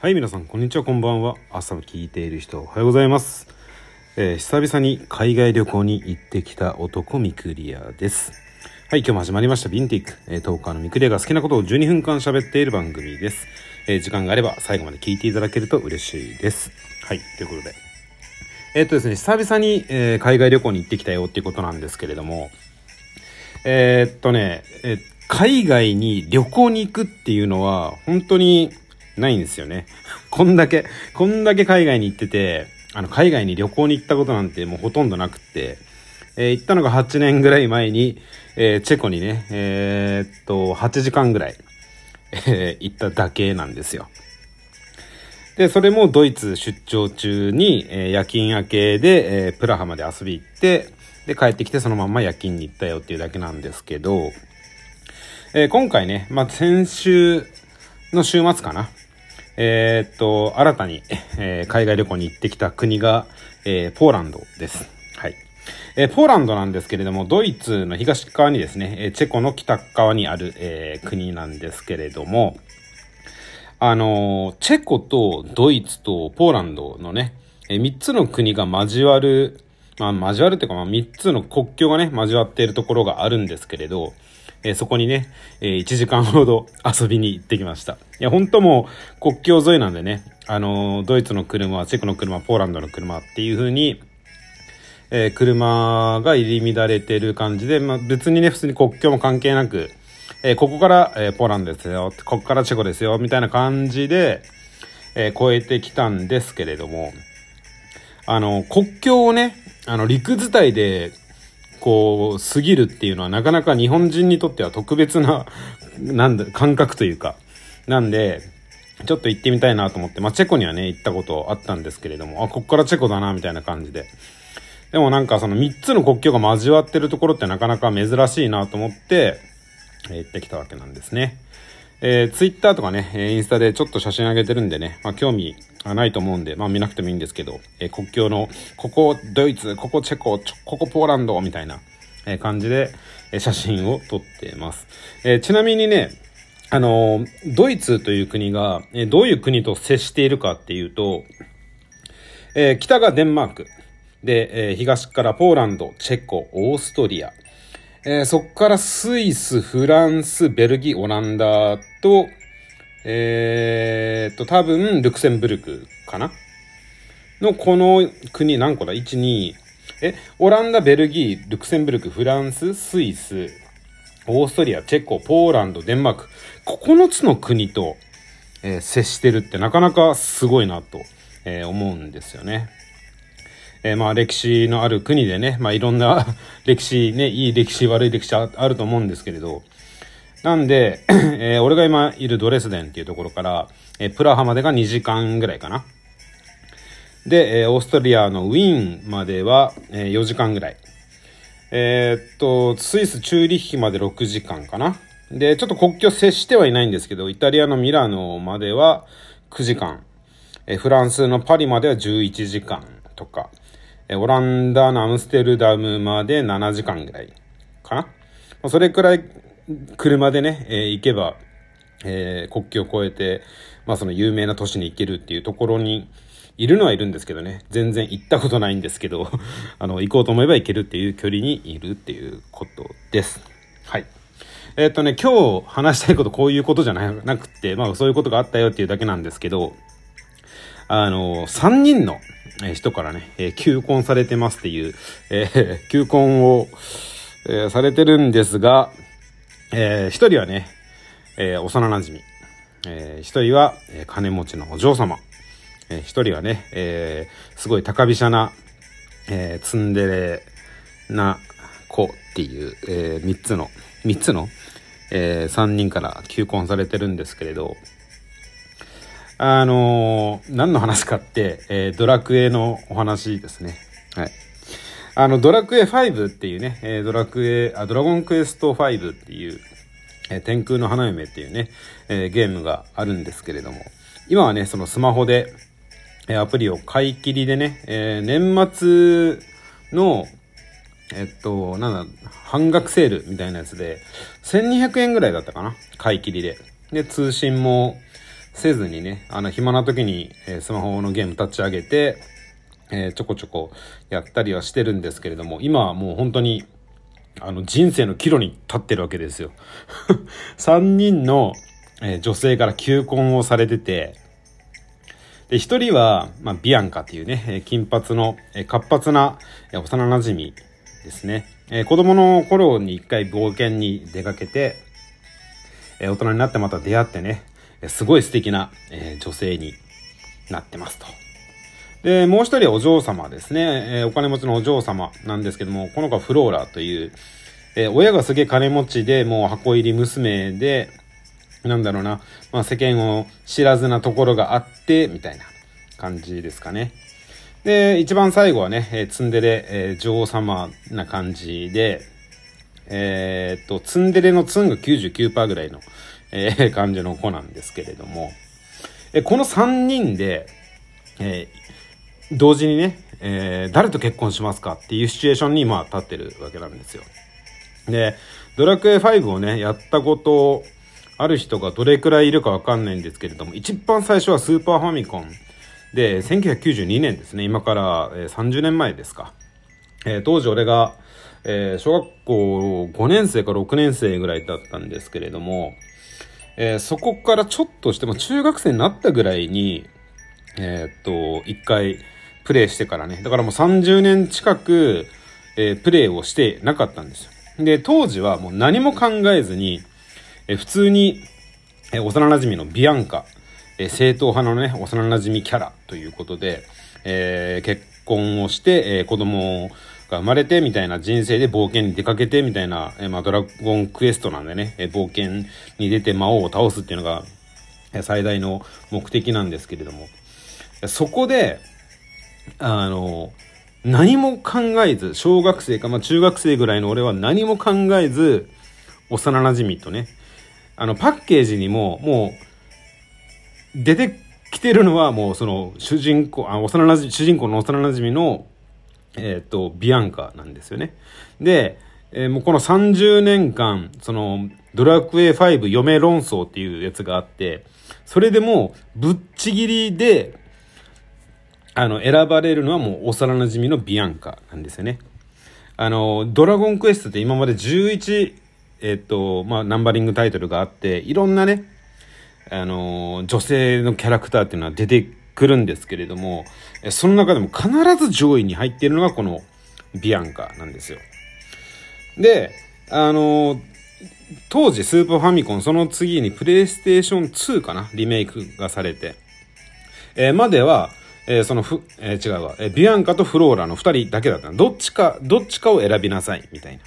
はい、皆さん、こんにちは、こんばんは。朝聞いている人、おはようございます。えー久々に海外旅行に行ってきた男、ミクリアです。はい、今日も始まりました、ビンティック。えー、トーカーのミクリアが好きなことを12分間喋っている番組です。えー時間があれば最後まで聞いていただけると嬉しいです。はい、ということで。えっとですね、久々に、え海外旅行に行ってきたよっていうことなんですけれども、えっとね、え海外に旅行に行くっていうのは本当にないんですよね。こんだけ、こんだけ海外に行ってて、あの、海外に旅行に行ったことなんてもうほとんどなくって、えー行ったのが8年ぐらい前に、えーチェコにね、えーっと、8時間ぐらい、え行っただけなんですよ。で、それもドイツ出張中に、え夜勤明けで、えプラハまで遊び行って、で、帰ってきてそのまんま夜勤に行ったよっていうだけなんですけど、え今回ね、まあ、先週の週末かな。えーっと、新たに、えー海外旅行に行ってきた国が、えーポーランドです。はい。えーポーランドなんですけれども、ドイツの東側にですね、えチェコの北側にある、え国なんですけれども、あのチェコとドイツとポーランドのね、え、3つの国が交わる、まあ、交わるというか、まあ、3つの国境がね、交わっているところがあるんですけれど、えーそこにね、えー1時間ほど遊びに行ってきました。いや、本当もう国境沿いなんでね、あのードイツの車、チェコの車、ポーランドの車っていう風に、えー車が入り乱れてる感じで、まあ、別にね、普通に国境も関係なく、えここから、えポーランドですよ、ここからチェコですよ、みたいな感じで、えー越えてきたんですけれども、あの、国境をね、あの、陸伝いで、こう、過ぎるっていうのはなかなか日本人にとっては特別な、なんだ、感覚というか、なんで、ちょっと行ってみたいなと思って、まあ、チェコにはね、行ったことあったんですけれども、あ、こっからチェコだな、みたいな感じで。でもなんかその3つの国境が交わってるところってなかなか珍しいなと思って、行ってきたわけなんですね。えー、ツイッターとかね、インスタでちょっと写真上げてるんでね、まあ興味はないと思うんで、まあ見なくてもいいんですけど、えー国境の、ここドイツ、ここチェコ、ここポーランド、みたいな、え感じで、え写真を撮ってます。えちなみにね、あのドイツという国が、えどういう国と接しているかっていうと、え北がデンマーク。で、え東からポーランド、チェコ、オーストリア。えーそっからスイス、フランス、ベルギー、オランダと、えーっと、多分、ルクセンブルクかな？の、この国何個だ ?1、2、え、オランダ、ベルギー、ルクセンブルク、フランス、スイス、オーストリア、チェコ、ポーランド、デンマーク。9つの国と、えー接してるってなかなかすごいなと、えー思うんですよね。えーまあ歴史のある国でね、まあいろんな 歴史ね、いい歴史、悪い歴史あると思うんですけれど、なんで、えー俺が今いるドレスデンっていうところから、えープラハまでが2時間ぐらいかな。で、えーオーストリアのウィーンまでは、えー4時間ぐらい。えーっと、スイス・チューリッヒまで6時間かな。で、ちょっと国境接してはいないんですけど、イタリアのミラノまでは9時間。フランスのパリまでは11時間とか。オランダのアムステルダムまで7時間ぐらいかな？まそれくらい車でね、えー行けば、えー国境を越えて、まあその有名な都市に行けるっていうところに、いるのはいるんですけどね、全然行ったことないんですけど、あの、行こうと思えば行けるっていう距離にいるっていうことです。はい。えっとね、今日話したいことこういうことじゃななくて、まあそういうことがあったよっていうだけなんですけど、あの、3人の人からね、えー求婚されてますっていう、えー 求婚を、えーされてるんですが、えー一人はね、えー幼馴染。えー一人は、えー金持ちのお嬢様。えー一人はね、えーすごい高飛車な、えーツンデレな子っていう、えー三つの、三つの、えー三人から求婚されてるんですけれど、あのー何の話かって、えードラクエのお話ですね。はい。あの、ドラクエ5っていうね、えードラクエ、あ、ドラゴンクエスト5っていう、えー天空の花嫁っていうね、えーゲームがあるんですけれども、今はね、そのスマホで、えーアプリを買い切りでね、えー年末の、えっと、なんだ、半額セールみたいなやつで、1200円ぐらいだったかな買い切りで。で、通信もせずにね、あの、暇な時に、え、スマホのゲーム立ち上げて、え、ちょこちょこやったりはしてるんですけれども、今はもう本当に、あの、人生の岐路に立ってるわけですよ。3人の、え、女性から求婚をされてて、で、一人は、まあ、ビアンカっていうね、金髪の、え活発な、え幼馴染ですね。え子供の頃に一回冒険に出かけて、え大人になってまた出会ってね、すごい素敵な、え女性になってますと。で、もう一人お嬢様ですね。えお金持ちのお嬢様なんですけども、この子はフローラという、え親がすげえ金持ちで、もう箱入り娘で、なんだろうな、まあ、世間を知らずなところがあって、みたいな感じですかね。で、一番最後はね、えー、ツンデレ、えー、女王様な感じで、えー、っと、ツンデレのツンが99%ぐらいの、えー、感じの子なんですけれども、えこの3人で、えー、同時にね、えー、誰と結婚しますかっていうシチュエーションに今立ってるわけなんですよ。で、ドラクエ5をね、やったことある人がどれくらいいるかわかんないんですけれども、一番最初はスーパーファミコンで、1992年ですね、今から、え30年前ですか。えー、当時俺が、えー、小学校5年生か6年生ぐらいだったんですけれども、えー、そこからちょっとしても中学生になったぐらいに、えっと、一回プレイしてからね、だからもう30年近く、えプレイをしてなかったんですよ。で、当時はもう何も考えずに、え普通に、え幼馴染のビアンカ、え正統派のね、幼馴染キャラということで、え、結婚をして、え、子供をが生まれてみたいな人生で冒険に出かけてみたいな、え、まあ、ドラゴンクエストなんでね、え冒険に出て魔王を倒すっていうのが、最大の目的なんですけれども、そこで、あの、何も考えず、小学生か、まあ、中学生ぐらいの俺は何も考えず、幼馴染とね、あの、パッケージにも、もう、出てきてるのはもうその主人公、あ、幼馴染、主人公の幼馴染の、えっ、ー、と、ビアンカなんですよね。で、えー、もうこの30年間、その、ドラクエ5嫁論争っていうやつがあって、それでも、ぶっちぎりで、あの、選ばれるのはもう幼馴染のビアンカなんですよね。あの、ドラゴンクエストって今まで11えっと、まあ、ナンバリングタイトルがあって、いろんなね、あの、女性のキャラクターっていうのは出てくるんですけれども、その中でも必ず上位に入っているのがこのビアンカなんですよ。で、あの、当時スーパーファミコン、その次にプレイステーション2かなリメイクがされて、えー、までは、えー、そのふ、えー、違うわ、えビアンカとフローラの二人だけだったどっちか、どっちかを選びなさい、みたいな。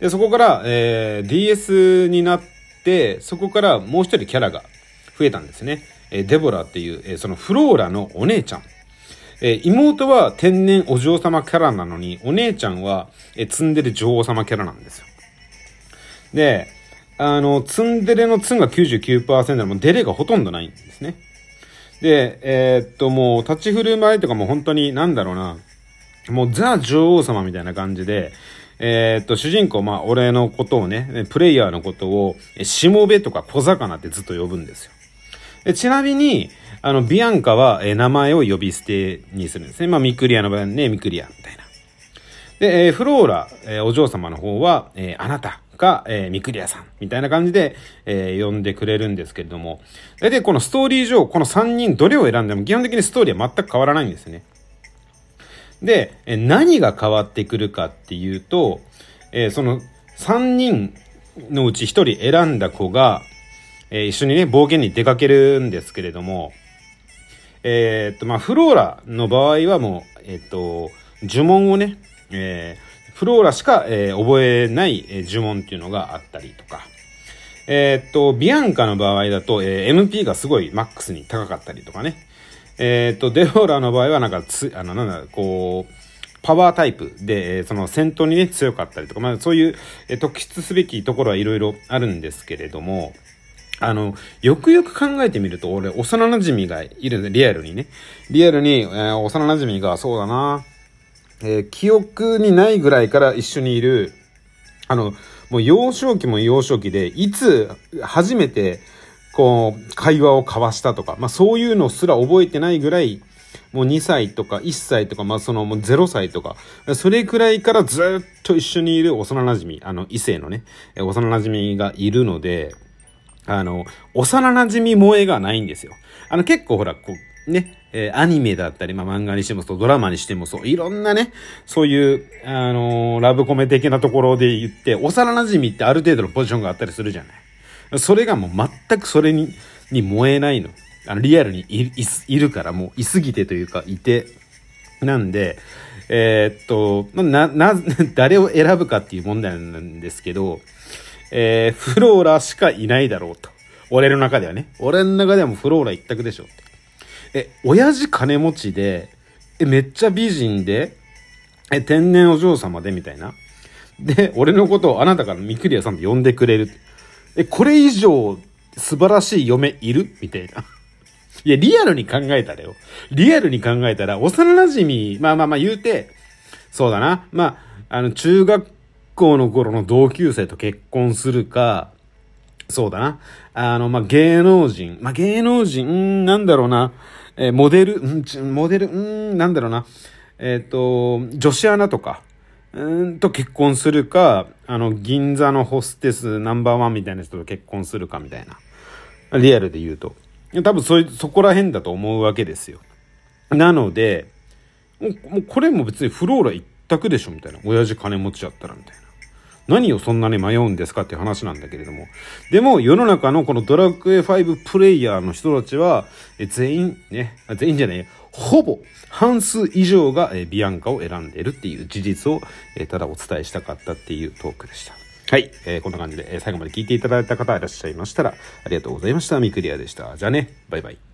で、そこから、えー、DS になって、そこからもう一人キャラが増えたんですね。え、デボラっていう、え、そのフローラのお姉ちゃん。え、妹は天然お嬢様キャラなのに、お姉ちゃんは、え、ツンデレ女王様キャラなんですよ。で、あの、ツンデレのツンが99%でもデレがほとんどないんですね。で、えー、っと、もう、立ち振る舞いとかも本当に、なんだろうな、もうザ女王様みたいな感じで、えー、っと、主人公、まあ、俺のことをね、プレイヤーのことを、しもべとか小魚ってずっと呼ぶんですよ。えちなみに、あの、ビアンカは、え、名前を呼び捨てにするんですね。まあ、ミクリアの場合はね、ミクリア、みたいな。で、え、フローラ、え、お嬢様の方は、え、あなたが、え、ミクリアさん、みたいな感じで、え、呼んでくれるんですけれども、大体このストーリー上、この3人どれを選んでも基本的にストーリーは全く変わらないんですね。で、何が変わってくるかっていうと、え、その3人のうち1人選んだ子が、えー、一緒にね、冒険に出かけるんですけれども、えー、っと、まあ、フローラの場合はもう、えっと、呪文をね、えー、フローラしか、え、覚えない、え、呪文っていうのがあったりとか、え、っと、ビアンカの場合だと、えー、MP がすごいマックスに高かったりとかね、えっ、と、デフォーラの場合はなんかつ、あの、なんだ、こう、パワータイプで、その戦闘にね、強かったりとか、まあそういう、え特筆すべきところはいろいろあるんですけれども、あの、よくよく考えてみると、俺、幼馴染がいるんで、リアルにね。リアルに、えー、幼馴染が、そうだな、えー、記憶にないぐらいから一緒にいる、あの、もう幼少期も幼少期で、いつ初めて、こう、会話を交わしたとか、まあそういうのすら覚えてないぐらい、もう2歳とか1歳とか、まあそのもう0歳とか、それくらいからずっと一緒にいる幼馴染あの異性のね、幼馴染がいるので、あの、幼馴染萌えがないんですよ。あの結構ほら、こう、ね、えー、アニメだったり、まあ、漫画にしてもそう、ドラマにしてもそう、いろんなね、そういう、あのー、ラブコメ的なところで言って、幼馴染ってある程度のポジションがあったりするじゃない。それがもう全くそれに、に燃えないの。あの、リアルにいいるから、もう、いすぎてというか、いて、なんで、えー、っと、な、な、誰を選ぶかっていう問題なんですけど、えー、フローラしかいないだろうと。俺の中ではね。俺の中ではもうフローラ一択でしょって。え、親父金持ちで、え、めっちゃ美人で、え、天然お嬢様でみたいな。で、俺のことをあなたからミクリアさんと呼んでくれる。え、これ以上素晴らしい嫁いるみたいな。いや、リアルに考えたらよ。リアルに考えたら、幼馴染まあまあまあ言うて、そうだな。まあ、あの、中学校の頃の同級生と結婚するか、そうだな。あの、まあ、芸能人。まあ、芸能人、んなんだろうな。えー、モデル、んモデル、んなんだろうな。えっ、ー、と、女子アナとか、うんと結婚するか、あの、銀座のホステスナンバーワンみたいな人と結婚するかみたいな。リアルで言うと。多分そ、そこら辺だと思うわけですよ。なので、もう、もうこれも別にフローラ一択でしょみたいな。親父金持ちだったらみたいな。何をそんなに迷うんですかっていう話なんだけれども。でも、世の中のこのドラクエ5プレイヤーの人たちは、え全員、ね、全員じゃないほぼ半数以上が、えビアンカを選んでるっていう事実を、えただお伝えしたかったっていうトークでした。はい。えー、こんな感じで、え最後まで聞いていただいた方いらっしゃいましたら、ありがとうございました。ミクリアでした。じゃあね、バイバイ。